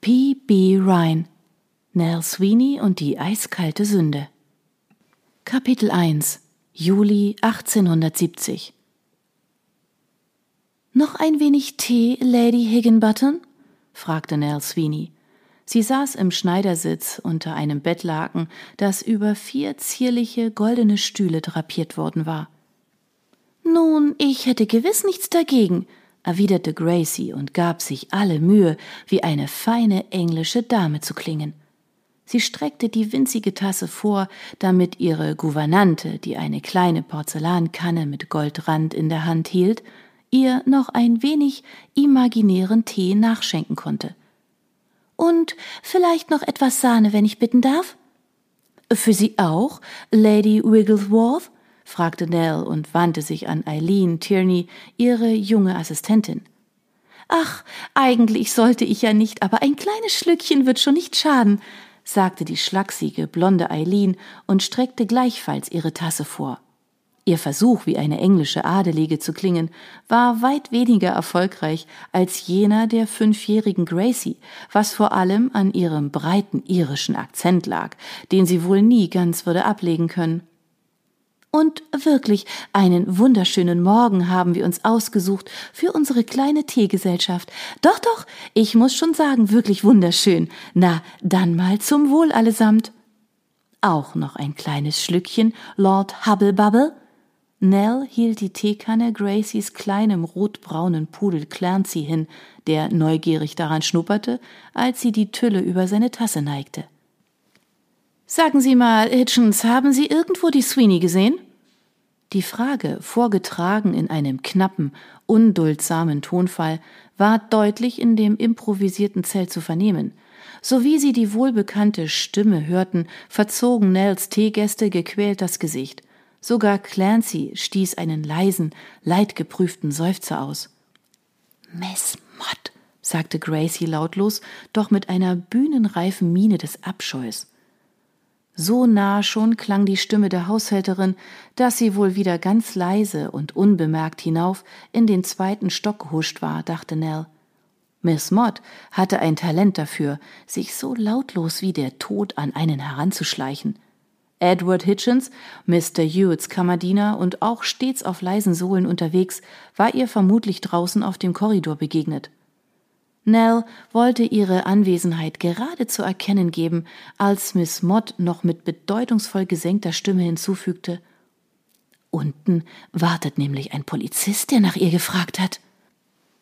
P. B. Ryan Nell Sweeney und die eiskalte Sünde Kapitel 1 Juli 1870 Noch ein wenig Tee, Lady Higginbottom? fragte Nell Sweeney. Sie saß im Schneidersitz unter einem Bettlaken, das über vier zierliche goldene Stühle drapiert worden war. Nun, ich hätte gewiss nichts dagegen, erwiderte Gracie und gab sich alle Mühe, wie eine feine englische Dame zu klingen. Sie streckte die winzige Tasse vor, damit ihre Gouvernante, die eine kleine Porzellankanne mit Goldrand in der Hand hielt, ihr noch ein wenig imaginären Tee nachschenken konnte. Und vielleicht noch etwas Sahne, wenn ich bitten darf? Für Sie auch, Lady Wigglesworth? Fragte Nell und wandte sich an Eileen Tierney, ihre junge Assistentin. Ach, eigentlich sollte ich ja nicht, aber ein kleines Schlückchen wird schon nicht schaden, sagte die schlachsige, blonde Eileen und streckte gleichfalls ihre Tasse vor. Ihr Versuch, wie eine englische Adelige zu klingen, war weit weniger erfolgreich als jener der fünfjährigen Gracie, was vor allem an ihrem breiten irischen Akzent lag, den sie wohl nie ganz würde ablegen können. Und wirklich, einen wunderschönen Morgen haben wir uns ausgesucht für unsere kleine Teegesellschaft. Doch, doch, ich muss schon sagen, wirklich wunderschön. Na, dann mal zum Wohl allesamt. Auch noch ein kleines Schlückchen, Lord Hubblebubble? Nell hielt die Teekanne Gracies kleinem rotbraunen Pudel Clancy hin, der neugierig daran schnupperte, als sie die Tülle über seine Tasse neigte. Sagen Sie mal, Hitchens, haben Sie irgendwo die Sweeney gesehen? Die Frage, vorgetragen in einem knappen, unduldsamen Tonfall, war deutlich in dem improvisierten Zelt zu vernehmen. Sowie sie die wohlbekannte Stimme hörten, verzogen Nells Teegäste gequält das Gesicht. Sogar Clancy stieß einen leisen, leidgeprüften Seufzer aus. Miss Mott, sagte Gracie lautlos, doch mit einer bühnenreifen Miene des Abscheus. So nah schon klang die Stimme der Haushälterin, dass sie wohl wieder ganz leise und unbemerkt hinauf in den zweiten Stock gehuscht war, dachte Nell. Miss Mott hatte ein Talent dafür, sich so lautlos wie der Tod an einen heranzuschleichen. Edward Hitchens, Mr. Hewitts Kammerdiener und auch stets auf leisen Sohlen unterwegs, war ihr vermutlich draußen auf dem Korridor begegnet. Nell wollte ihre Anwesenheit gerade zu erkennen geben, als Miss Mott noch mit bedeutungsvoll gesenkter Stimme hinzufügte Unten wartet nämlich ein Polizist, der nach ihr gefragt hat.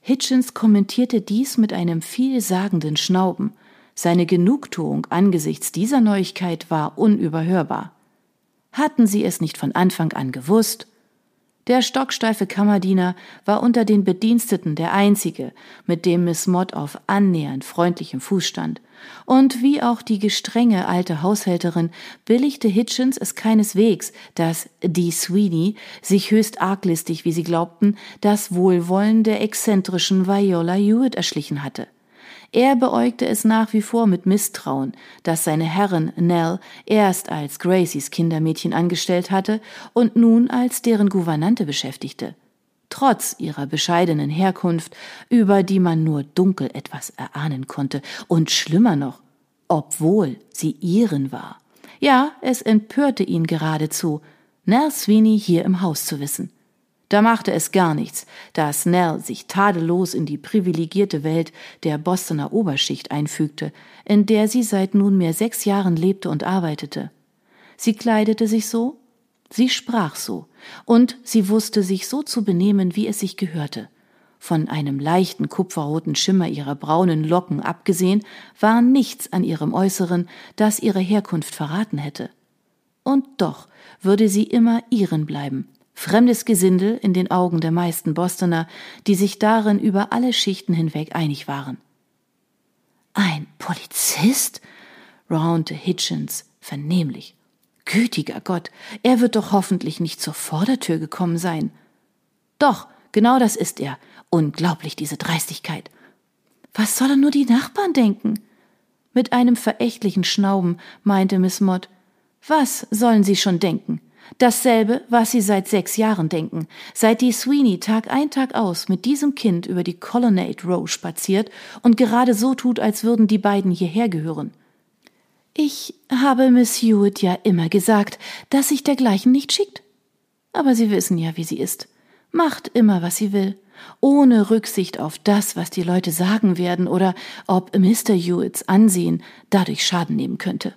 Hitchens kommentierte dies mit einem vielsagenden Schnauben, seine Genugtuung angesichts dieser Neuigkeit war unüberhörbar. Hatten sie es nicht von Anfang an gewusst? Der stocksteife Kammerdiener war unter den Bediensteten der einzige, mit dem Miss Mott auf annähernd freundlichem Fuß stand. Und wie auch die gestrenge alte Haushälterin billigte Hitchens es keineswegs, dass die Sweeney sich höchst arglistig, wie sie glaubten, das Wohlwollen der exzentrischen Viola Hewitt erschlichen hatte. Er beäugte es nach wie vor mit Misstrauen, dass seine Herrin Nell erst als Gracies Kindermädchen angestellt hatte und nun als deren Gouvernante beschäftigte. Trotz ihrer bescheidenen Herkunft, über die man nur dunkel etwas erahnen konnte, und schlimmer noch, obwohl sie ihren war. Ja, es empörte ihn geradezu, Nell Sweeney hier im Haus zu wissen. Da machte es gar nichts, dass Nell sich tadellos in die privilegierte Welt der Bostoner Oberschicht einfügte, in der sie seit nunmehr sechs Jahren lebte und arbeitete. Sie kleidete sich so, sie sprach so, und sie wusste sich so zu benehmen, wie es sich gehörte. Von einem leichten kupferroten Schimmer ihrer braunen Locken abgesehen, war nichts an ihrem Äußeren, das ihre Herkunft verraten hätte. Und doch würde sie immer ihren bleiben, Fremdes Gesindel in den Augen der meisten Bostoner, die sich darin über alle Schichten hinweg einig waren. Ein Polizist? raunte Hitchens vernehmlich. Gütiger Gott, er wird doch hoffentlich nicht zur Vordertür gekommen sein. Doch, genau das ist er. Unglaublich diese Dreistigkeit. Was sollen nur die Nachbarn denken? Mit einem verächtlichen Schnauben meinte Miss Mott. Was sollen sie schon denken? Dasselbe, was sie seit sechs Jahren denken, seit die Sweeney Tag ein Tag aus mit diesem Kind über die Colonnade Row spaziert und gerade so tut, als würden die beiden hierher gehören. Ich habe Miss Hewitt ja immer gesagt, dass sich dergleichen nicht schickt. Aber Sie wissen ja, wie sie ist. Macht immer, was sie will, ohne Rücksicht auf das, was die Leute sagen werden oder ob Mr. Hewitts Ansehen dadurch Schaden nehmen könnte.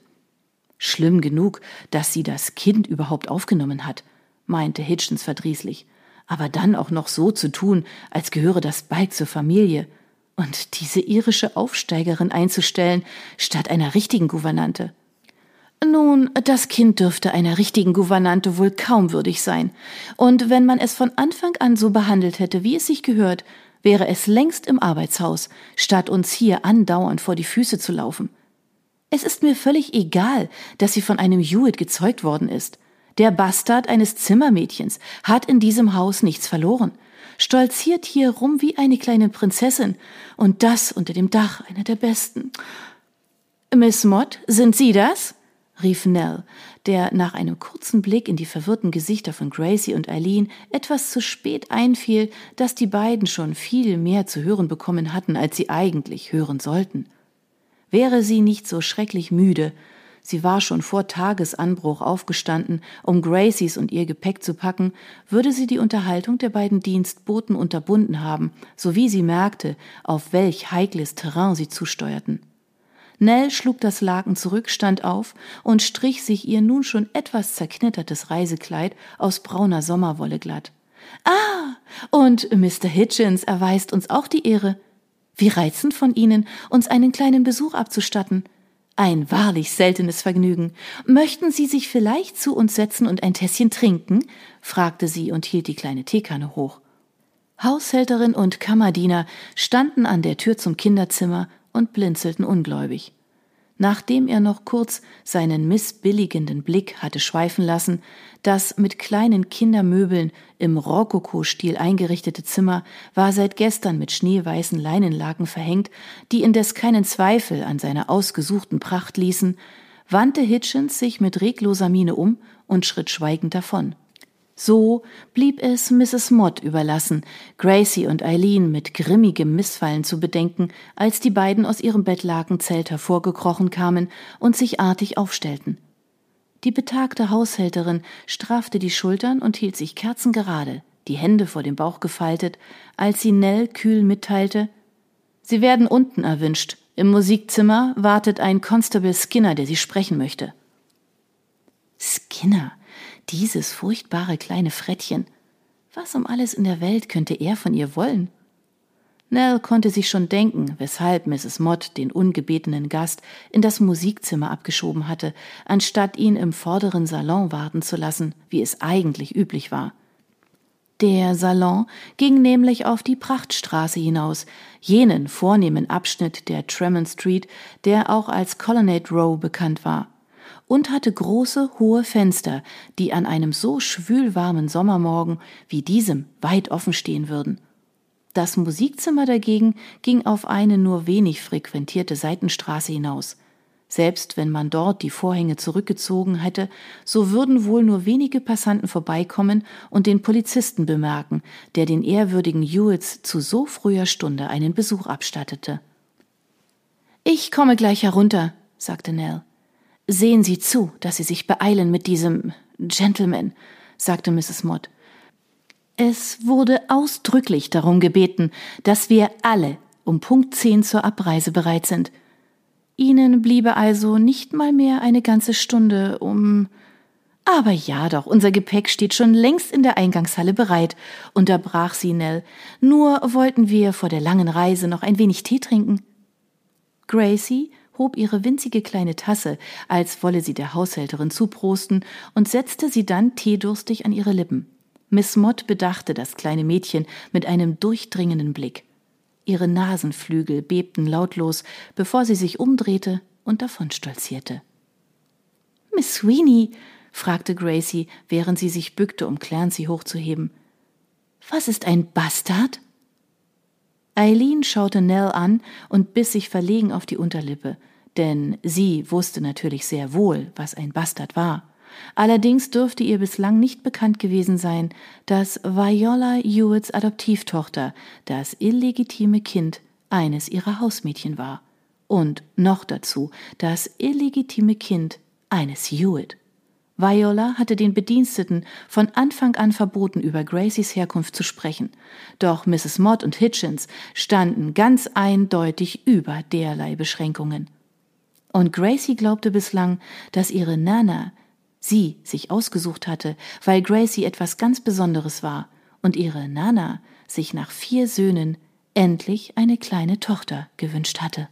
Schlimm genug, dass sie das Kind überhaupt aufgenommen hat, meinte Hitchens verdrießlich. Aber dann auch noch so zu tun, als gehöre das bald zur Familie. Und diese irische Aufsteigerin einzustellen, statt einer richtigen Gouvernante. Nun, das Kind dürfte einer richtigen Gouvernante wohl kaum würdig sein. Und wenn man es von Anfang an so behandelt hätte, wie es sich gehört, wäre es längst im Arbeitshaus, statt uns hier andauernd vor die Füße zu laufen. Es ist mir völlig egal, dass sie von einem Hewitt gezeugt worden ist. Der Bastard eines Zimmermädchens hat in diesem Haus nichts verloren, stolziert hier rum wie eine kleine Prinzessin, und das unter dem Dach einer der besten. Miss Mott, sind Sie das? rief Nell, der nach einem kurzen Blick in die verwirrten Gesichter von Gracie und Eileen etwas zu spät einfiel, dass die beiden schon viel mehr zu hören bekommen hatten, als sie eigentlich hören sollten. Wäre sie nicht so schrecklich müde, sie war schon vor Tagesanbruch aufgestanden, um Gracies und ihr Gepäck zu packen, würde sie die Unterhaltung der beiden Dienstboten unterbunden haben, sowie sie merkte, auf welch heikles Terrain sie zusteuerten. Nell schlug das Laken zurück, stand auf und strich sich ihr nun schon etwas zerknittertes Reisekleid aus brauner Sommerwolle glatt. Ah, und Mr. Hitchens erweist uns auch die Ehre. Wie reizend von Ihnen, uns einen kleinen Besuch abzustatten. Ein wahrlich seltenes Vergnügen. Möchten Sie sich vielleicht zu uns setzen und ein Tässchen trinken? fragte sie und hielt die kleine Teekanne hoch. Haushälterin und Kammerdiener standen an der Tür zum Kinderzimmer und blinzelten ungläubig. Nachdem er noch kurz seinen missbilligenden Blick hatte schweifen lassen, das mit kleinen Kindermöbeln im Rokoko-Stil eingerichtete Zimmer war seit gestern mit schneeweißen Leinenlaken verhängt, die indes keinen Zweifel an seiner ausgesuchten Pracht ließen, wandte Hitchens sich mit regloser Miene um und schritt schweigend davon. So blieb es Mrs. Mott überlassen, Gracie und Eileen mit grimmigem Missfallen zu bedenken, als die beiden aus ihrem Bettlakenzelt hervorgekrochen kamen und sich artig aufstellten. Die betagte Haushälterin straffte die Schultern und hielt sich kerzengerade, die Hände vor dem Bauch gefaltet, als sie Nell kühl mitteilte Sie werden unten erwünscht. Im Musikzimmer wartet ein Constable Skinner, der Sie sprechen möchte. Skinner, dieses furchtbare kleine Frettchen. Was um alles in der Welt könnte er von ihr wollen? Nell konnte sich schon denken, weshalb Mrs. Mott den ungebetenen Gast in das Musikzimmer abgeschoben hatte, anstatt ihn im vorderen Salon warten zu lassen, wie es eigentlich üblich war. Der Salon ging nämlich auf die Prachtstraße hinaus, jenen vornehmen Abschnitt der Tremont Street, der auch als Colonnade Row bekannt war und hatte große, hohe Fenster, die an einem so schwülwarmen Sommermorgen wie diesem weit offen stehen würden. Das Musikzimmer dagegen ging auf eine nur wenig frequentierte Seitenstraße hinaus. Selbst wenn man dort die Vorhänge zurückgezogen hätte, so würden wohl nur wenige Passanten vorbeikommen und den Polizisten bemerken, der den ehrwürdigen Hewitts zu so früher Stunde einen Besuch abstattete. Ich komme gleich herunter, sagte Nell. Sehen Sie zu, dass Sie sich beeilen mit diesem Gentleman, sagte Mrs. Mott. Es wurde ausdrücklich darum gebeten, dass wir alle um Punkt zehn zur Abreise bereit sind. Ihnen bliebe also nicht mal mehr eine ganze Stunde, um aber ja doch, unser Gepäck steht schon längst in der Eingangshalle bereit, unterbrach sie Nell. Nur wollten wir vor der langen Reise noch ein wenig Tee trinken. Gracie hob ihre winzige kleine Tasse, als wolle sie der Haushälterin zuprosten, und setzte sie dann teedurstig an ihre Lippen. Miss Mott bedachte das kleine Mädchen mit einem durchdringenden Blick. Ihre Nasenflügel bebten lautlos, bevor sie sich umdrehte und davonstolzierte. Miss Sweeney, fragte Gracie, während sie sich bückte, um Clancy hochzuheben. Was ist ein Bastard? Eileen schaute Nell an und biss sich verlegen auf die Unterlippe, denn sie wusste natürlich sehr wohl, was ein Bastard war. Allerdings dürfte ihr bislang nicht bekannt gewesen sein, dass Viola Hewitts Adoptivtochter das illegitime Kind eines ihrer Hausmädchen war. Und noch dazu das illegitime Kind eines Hewitt. Viola hatte den Bediensteten von Anfang an verboten, über Gracies Herkunft zu sprechen. Doch Mrs. Mott und Hitchens standen ganz eindeutig über derlei Beschränkungen. Und Gracie glaubte bislang, dass ihre Nana sie sich ausgesucht hatte, weil Gracie etwas ganz Besonderes war und ihre Nana sich nach vier Söhnen endlich eine kleine Tochter gewünscht hatte.